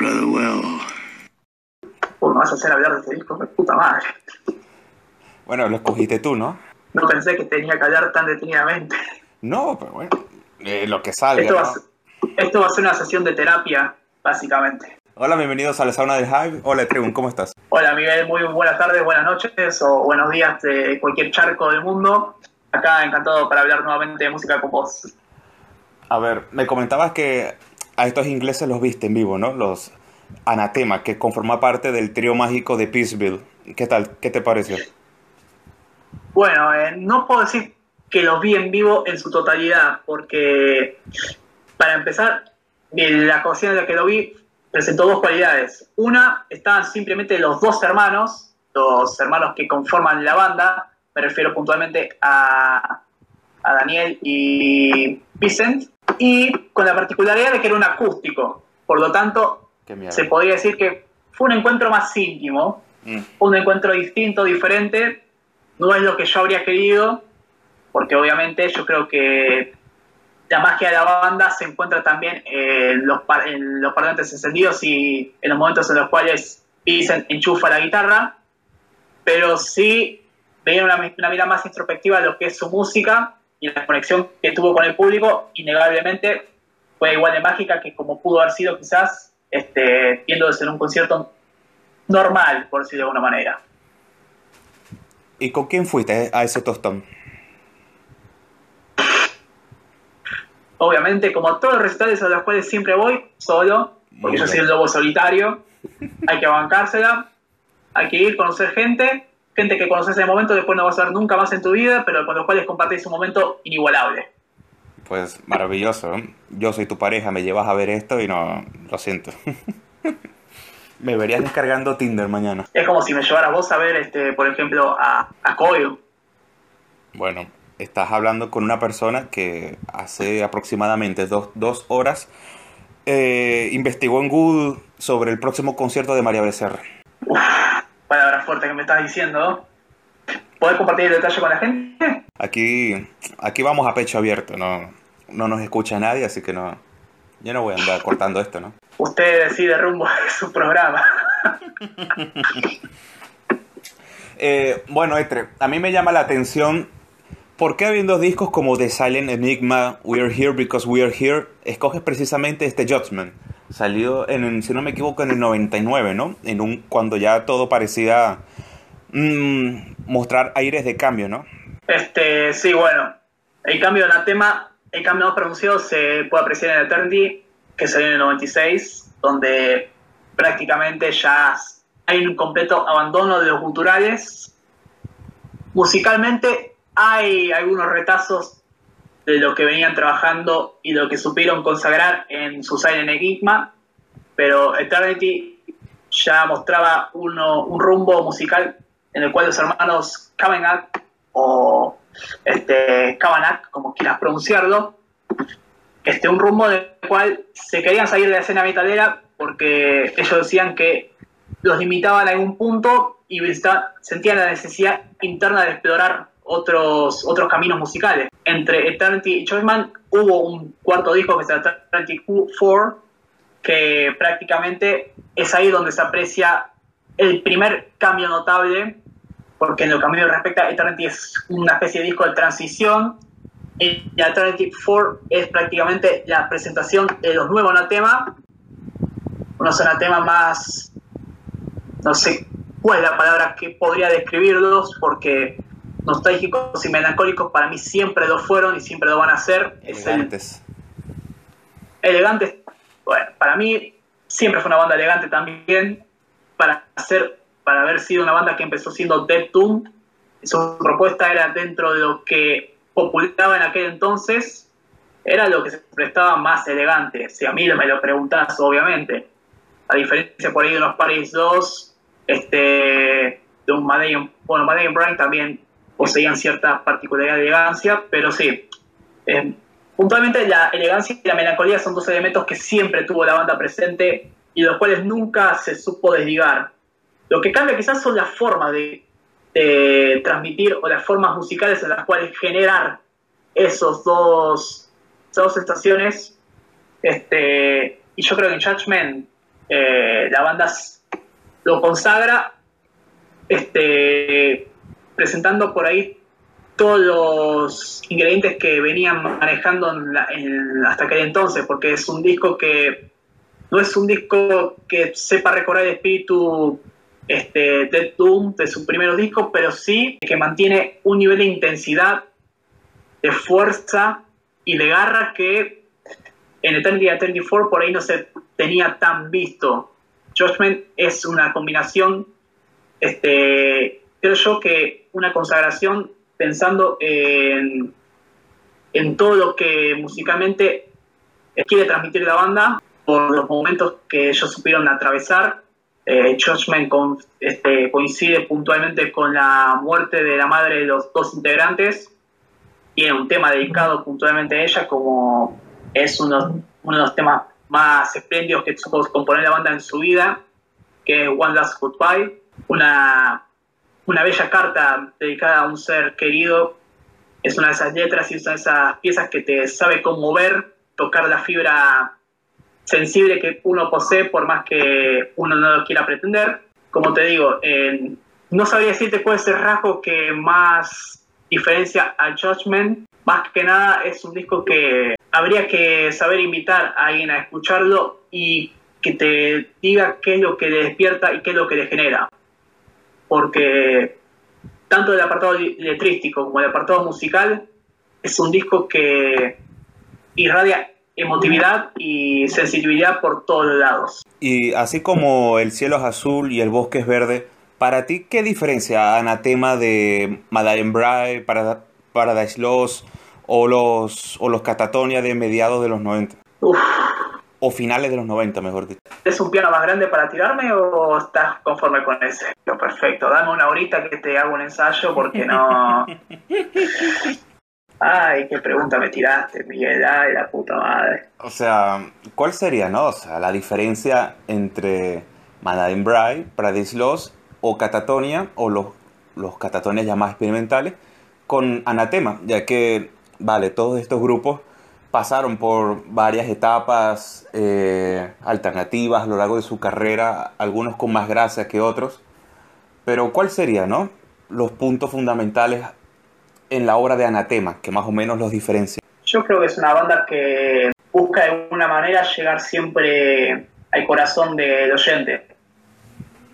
rather well. Uy, me vas a hacer hablar de este disco, de puta madre. Bueno, lo escogiste tú, ¿no? No pensé que tenía que hablar tan detenidamente. No, pero bueno, eh, lo que salga. Esto va, a ser, esto va a ser una sesión de terapia, básicamente. Hola, bienvenidos a la sauna del Hype. Hola, Tregun, ¿cómo estás? Hola Miguel, muy buenas tardes, buenas noches o buenos días de cualquier charco del mundo. Acá encantado para hablar nuevamente de música con vos. A ver, me comentabas que a estos ingleses los viste en vivo, ¿no? Los Anatema, que conforma parte del trío mágico de Peaceville. ¿Qué tal? ¿Qué te pareció? Bueno, eh, no puedo decir que los vi en vivo en su totalidad, porque para empezar, la ocasión en la que lo vi presentó dos cualidades. Una, estaban simplemente los dos hermanos, los hermanos que conforman la banda, me refiero puntualmente a, a Daniel y Vicent, y con la particularidad de que era un acústico. Por lo tanto, se podría decir que fue un encuentro más íntimo, Mm. un encuentro distinto, diferente. No es lo que yo habría querido, porque obviamente yo creo que la magia de la banda se encuentra también en los, par- en los parlantes encendidos y en los momentos en los cuales Vincent enchufa la guitarra, pero sí veía una, una mirada más introspectiva de lo que es su música y la conexión que tuvo con el público, innegablemente fue igual de mágica que como pudo haber sido quizás este, viéndose en un concierto normal, por decirlo de alguna manera. ¿Y con quién fuiste a ese tostón? Obviamente, como todos los recitales a los cuales siempre voy, solo, porque Muy yo bien. soy el lobo solitario, hay que bancársela, hay que ir, conocer gente, gente que conoces en el momento, después no vas a ver nunca más en tu vida, pero con los cuales compartís un momento inigualable. Pues maravilloso. ¿eh? Yo soy tu pareja, me llevas a ver esto y no, lo siento. me verías descargando Tinder mañana. Es como si me llevaras vos a ver, este, por ejemplo, a, a Coil. Bueno, estás hablando con una persona que hace aproximadamente dos, dos horas eh, investigó en Google sobre el próximo concierto de María Becerra. Palabras fuertes que me estás diciendo. ¿Podés compartir el detalle con la gente? Aquí, aquí vamos a pecho abierto, no, no nos escucha nadie, así que no, yo no voy a andar cortando esto, ¿no? Usted decide rumbo a su programa. Eh, bueno, Etre, a mí me llama la atención por qué habiendo discos como The Silent Enigma, We Are Here Because We Are Here, escoges precisamente este Judgment, salido en, si no me equivoco, en el 99, ¿no? En un, cuando ya todo parecía mm, mostrar aires de cambio, ¿no? Este, sí, bueno. El cambio de tema, el cambio más pronunciado se puede apreciar en Eternity, que salió en el 96, donde prácticamente ya hay un completo abandono de los culturales. Musicalmente hay algunos retazos de lo que venían trabajando y lo que supieron consagrar en su Silent Enigma, pero Eternity ya mostraba uno, un rumbo musical en el cual los hermanos Kavanagh o este, Kavanagh, como quieras pronunciarlo, este, un rumbo del cual se querían salir de la escena metalera porque ellos decían que los limitaban a algún punto y sentían la necesidad interna de explorar otros, otros caminos musicales. Entre Eternity y Choiceman hubo un cuarto disco que se llama Eternity 4, que prácticamente es ahí donde se aprecia el primer cambio notable, porque en lo que a mí respecta, Eternity es una especie de disco de transición, y Eternity 4 es prácticamente la presentación de los nuevos anatemas, unos anatemas más, no sé cuál es la palabra que podría describirlos, porque nostálgicos y melancólicos para mí siempre lo fueron y siempre lo van a ser. Es el- Elegantes. elegantes. Bueno, para mí siempre fue una banda elegante también. Para hacer, para haber sido una banda que empezó siendo Dead Doom, su propuesta era dentro de lo que popularizaba en aquel entonces, era lo que se prestaba más elegante. Si a mí me lo preguntás, obviamente. A diferencia por ahí de unos Paris 2, este, de un Madeleine, bueno, Madeleine Bryan también poseían cierta particularidad de elegancia, pero sí, eh, puntualmente la elegancia y la melancolía son dos elementos que siempre tuvo la banda presente y los cuales nunca se supo desligar. Lo que cambia quizás son las formas de, de transmitir o las formas musicales en las cuales generar esos dos, esas dos estaciones. Este, y yo creo que en Judgment eh, la banda lo consagra este, presentando por ahí todos los ingredientes que venían manejando hasta aquel entonces, porque es un disco que no es un disco que sepa recorrer el espíritu este, Dead Doom de sus primeros discos, pero sí que mantiene un nivel de intensidad, de fuerza y de garra que en Eternity 34 por ahí no se tenía tan visto. Judgment es una combinación, este, creo yo que una consagración pensando en, todo lo que musicalmente quiere transmitir la banda por los momentos que ellos supieron atravesar. Eh, con, este, coincide puntualmente con la muerte de la madre de los dos integrantes. Tiene un tema dedicado puntualmente a ella, como es uno, uno de los temas más espléndidos que supo componer la banda en su vida, que es One Last Goodbye. Una una bella carta dedicada a un ser querido. Es una de esas letras y una de esas piezas que te sabe conmover, tocar la fibra sensible que uno posee por más que uno no lo quiera pretender. Como te digo, no sabría decirte cuál es el rasgo que más diferencia a Judgment. Más que nada es un disco que habría que saber invitar a alguien a escucharlo y que te diga qué es lo que le despierta y qué es lo que le genera porque tanto el apartado letrístico como el apartado musical es un disco que irradia emotividad y sensibilidad por todos lados. Y así como el cielo es azul y el bosque es verde, para ti, ¿qué diferencia Anatema de Madeleine Bry, Paradise Lost o los, o los Catatonia de mediados de los 90? Uf, o finales de los 90, mejor dicho. ¿Es un piano más grande para tirarme o estás conforme con ese? Perfecto, dame una horita que te hago un ensayo porque no... Ay, qué pregunta me tiraste, Miguel, ay, la puta madre. O sea, ¿cuál sería, no? O sea, la diferencia entre Madame Bry, Paradise Lost o Catatonia, o los, los Catatonias ya más experimentales, con Anatema, ya que, vale, todos estos grupos pasaron por varias etapas eh, alternativas a lo largo de su carrera, algunos con más gracia que otros. Pero ¿cuál sería, no? Los puntos fundamentales en la obra de Anatema, que más o menos los diferencia. Yo creo que es una banda que busca de alguna manera llegar siempre al corazón del oyente.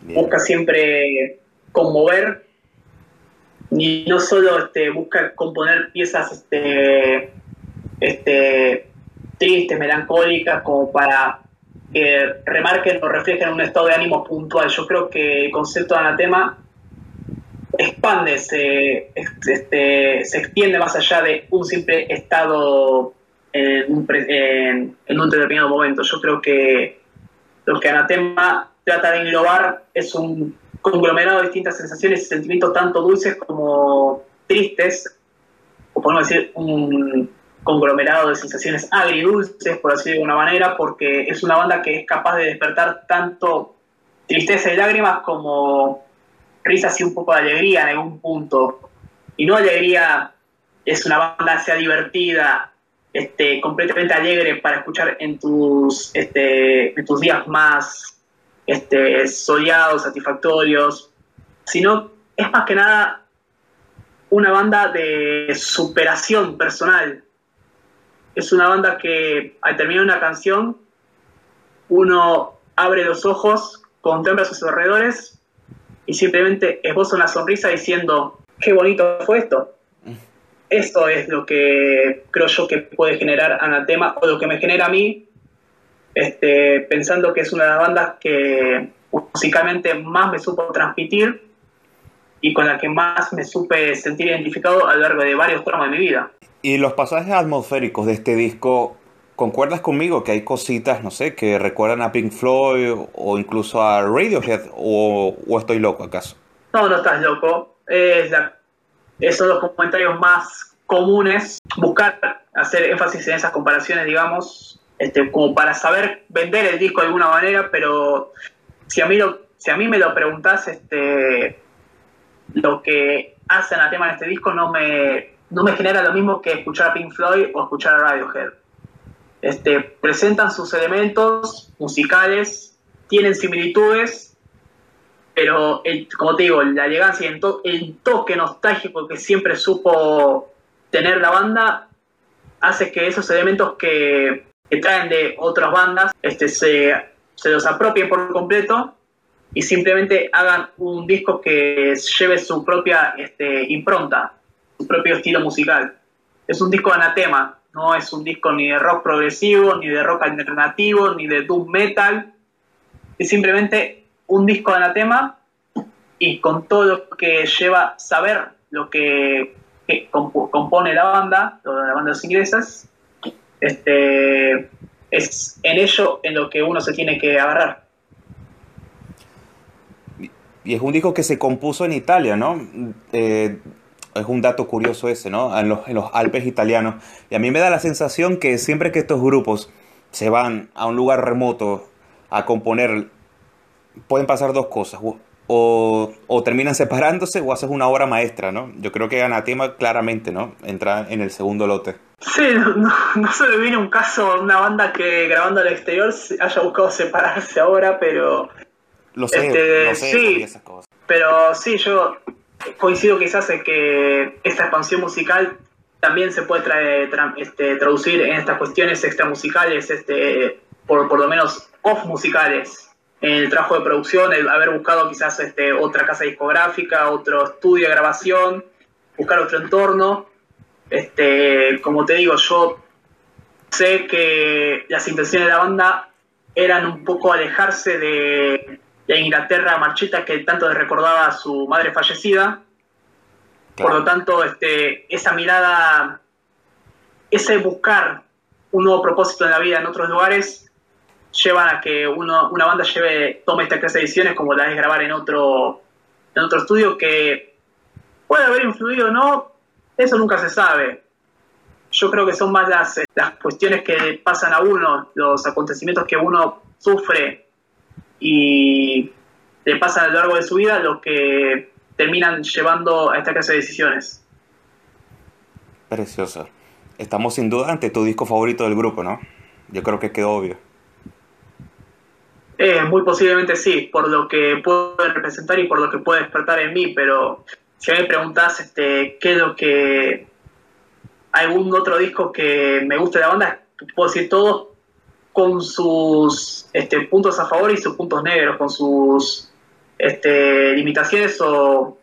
Busca siempre conmover y no solo este, busca componer piezas este, este, tristes, melancólicas, como para que remarquen o reflejen un estado de ánimo puntual. Yo creo que el concepto de anatema expande, se, este, se extiende más allá de un simple estado en un, en, un determinado momento. Yo creo que lo que Anatema trata de englobar es un conglomerado de distintas sensaciones y sentimientos tanto dulces como tristes, o podemos decir un, conglomerado de sensaciones agridulces, por así de alguna manera, porque es una banda que es capaz de despertar tanto tristeza y lágrimas como risas y un poco de alegría en algún punto. Y no alegría es una banda sea divertida, este, completamente alegre para escuchar en tus, este, en tus días más este, soleados, satisfactorios, sino es más que nada una banda de superación personal, es una banda que al terminar una canción, uno abre los ojos, contempla sus alrededores y simplemente esboza una sonrisa diciendo, qué bonito fue esto. Esto es lo que creo yo que puede generar Anatema o lo que me genera a mí, este, pensando que es una de las bandas que musicalmente más me supo transmitir y con la que más me supe sentir identificado a lo largo de varios tramos de mi vida. Y los pasajes atmosféricos de este disco, ¿concuerdas conmigo que hay cositas, no sé, que recuerdan a Pink Floyd o incluso a Radiohead o, estoy loco acaso? No, no estás loco. Es esos son los comentarios más comunes. Buscar hacer énfasis en esas comparaciones, digamos, este, como para saber vender el disco de alguna manera, pero si a mí, si a mí me lo preguntas, este, lo que hacen a tema en este disco no me, no me genera lo mismo que escuchar a Pink Floyd o escuchar a Radiohead. Este, presentan sus elementos musicales tienen similitudes, pero como te digo, la elegancia y el, toque nostálgico que siempre supo tener la banda hace que esos elementos que, traen de otras bandas este, se, se los apropien por completo y simplemente hagan un disco que lleve su propia este, impronta, su propio estilo musical. Es un disco anatema, no es un disco ni de rock progresivo, ni de rock alternativo, ni de doom metal. Es simplemente un disco de anatema y con todo lo que lleva saber lo que, compone la banda, toda la banda de inglesas, este, es en ello en lo que uno se tiene que agarrar. Y es un disco que se compuso en Italia, ¿no? Eh, es un dato curioso ese, ¿no? En los, en los, Alpes italianos. Y a mí me da la sensación que siempre que estos grupos se van a un lugar remoto a componer, pueden pasar dos cosas. O, o terminan separándose o haces una obra maestra, ¿no? Yo creo que Anatema claramente, ¿no? Entra en el segundo lote. Sí, no, no se me viene un caso una banda que grabando al exterior haya buscado separarse ahora, pero lo sé, este, sé, sí, esas cosas. Pero sí, yo coincido quizás en que esta expansión musical también se puede este, traducir en estas cuestiones extramusicales, este, por, por lo menos off musicales, en el trabajo de producción, el haber buscado quizás este, otra casa discográfica, otro estudio de grabación, buscar otro entorno. Este, como te digo, yo sé que las intenciones de la banda eran un poco alejarse de, la Inglaterra marchita que tanto recordaba a su madre fallecida. Por lo tanto, este, esa mirada, ese buscar un nuevo propósito en la vida en otros lugares, llevan a que uno, una banda lleve, tome esta clase de ediciones como la de grabar en otro, en otro estudio que puede haber influido o no, eso nunca se sabe. Yo creo que son más las, las cuestiones que pasan a uno, los acontecimientos que uno sufre y le pasa a lo largo de su vida lo que terminan llevando a esta clase de decisiones. Precioso. Estamos sin duda ante tu disco favorito del grupo, ¿no? Yo creo que quedó obvio. Eh, muy posiblemente sí, por lo que puede representar y por lo que puede despertar en mí, pero si me preguntas este, qué es lo que... algún otro disco que me guste de la banda, puedo decir todos, con sus este, puntos a favor y sus puntos negros, con sus este, limitaciones o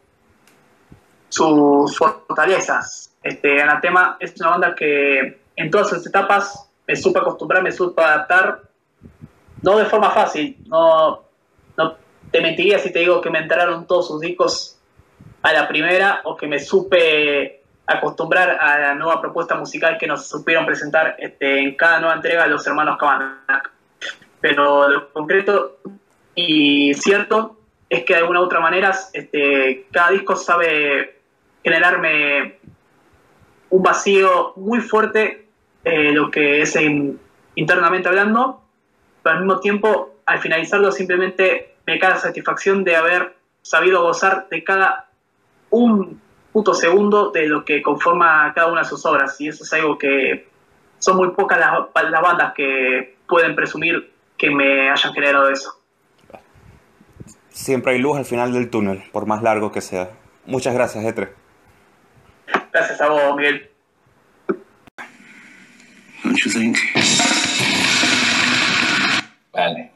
sus fortalezas. Este, Anatema es una banda que en todas sus etapas me supe acostumbrar, me supe adaptar, no de forma fácil, no, te mentiría si te digo que me entraron todos sus discos a la primera o que me supe acostumbrar a la nueva propuesta musical que nos supieron presentar este, en cada nueva entrega los hermanos Cabanac. Pero lo concreto y cierto es que de alguna u otra manera este, cada disco sabe generarme un vacío muy fuerte, eh, lo que es internamente hablando, pero al mismo tiempo, al finalizarlo, simplemente me cae la satisfacción de haber sabido gozar de cada un puto segundo de lo que conforma cada una de sus obras. Y eso es algo que son muy pocas las, las bandas que pueden presumir que me hayan generado eso. Siempre hay luz al final del túnel, por más largo que sea. Muchas gracias, Etre. Gracias a vos, Miguel. Vale.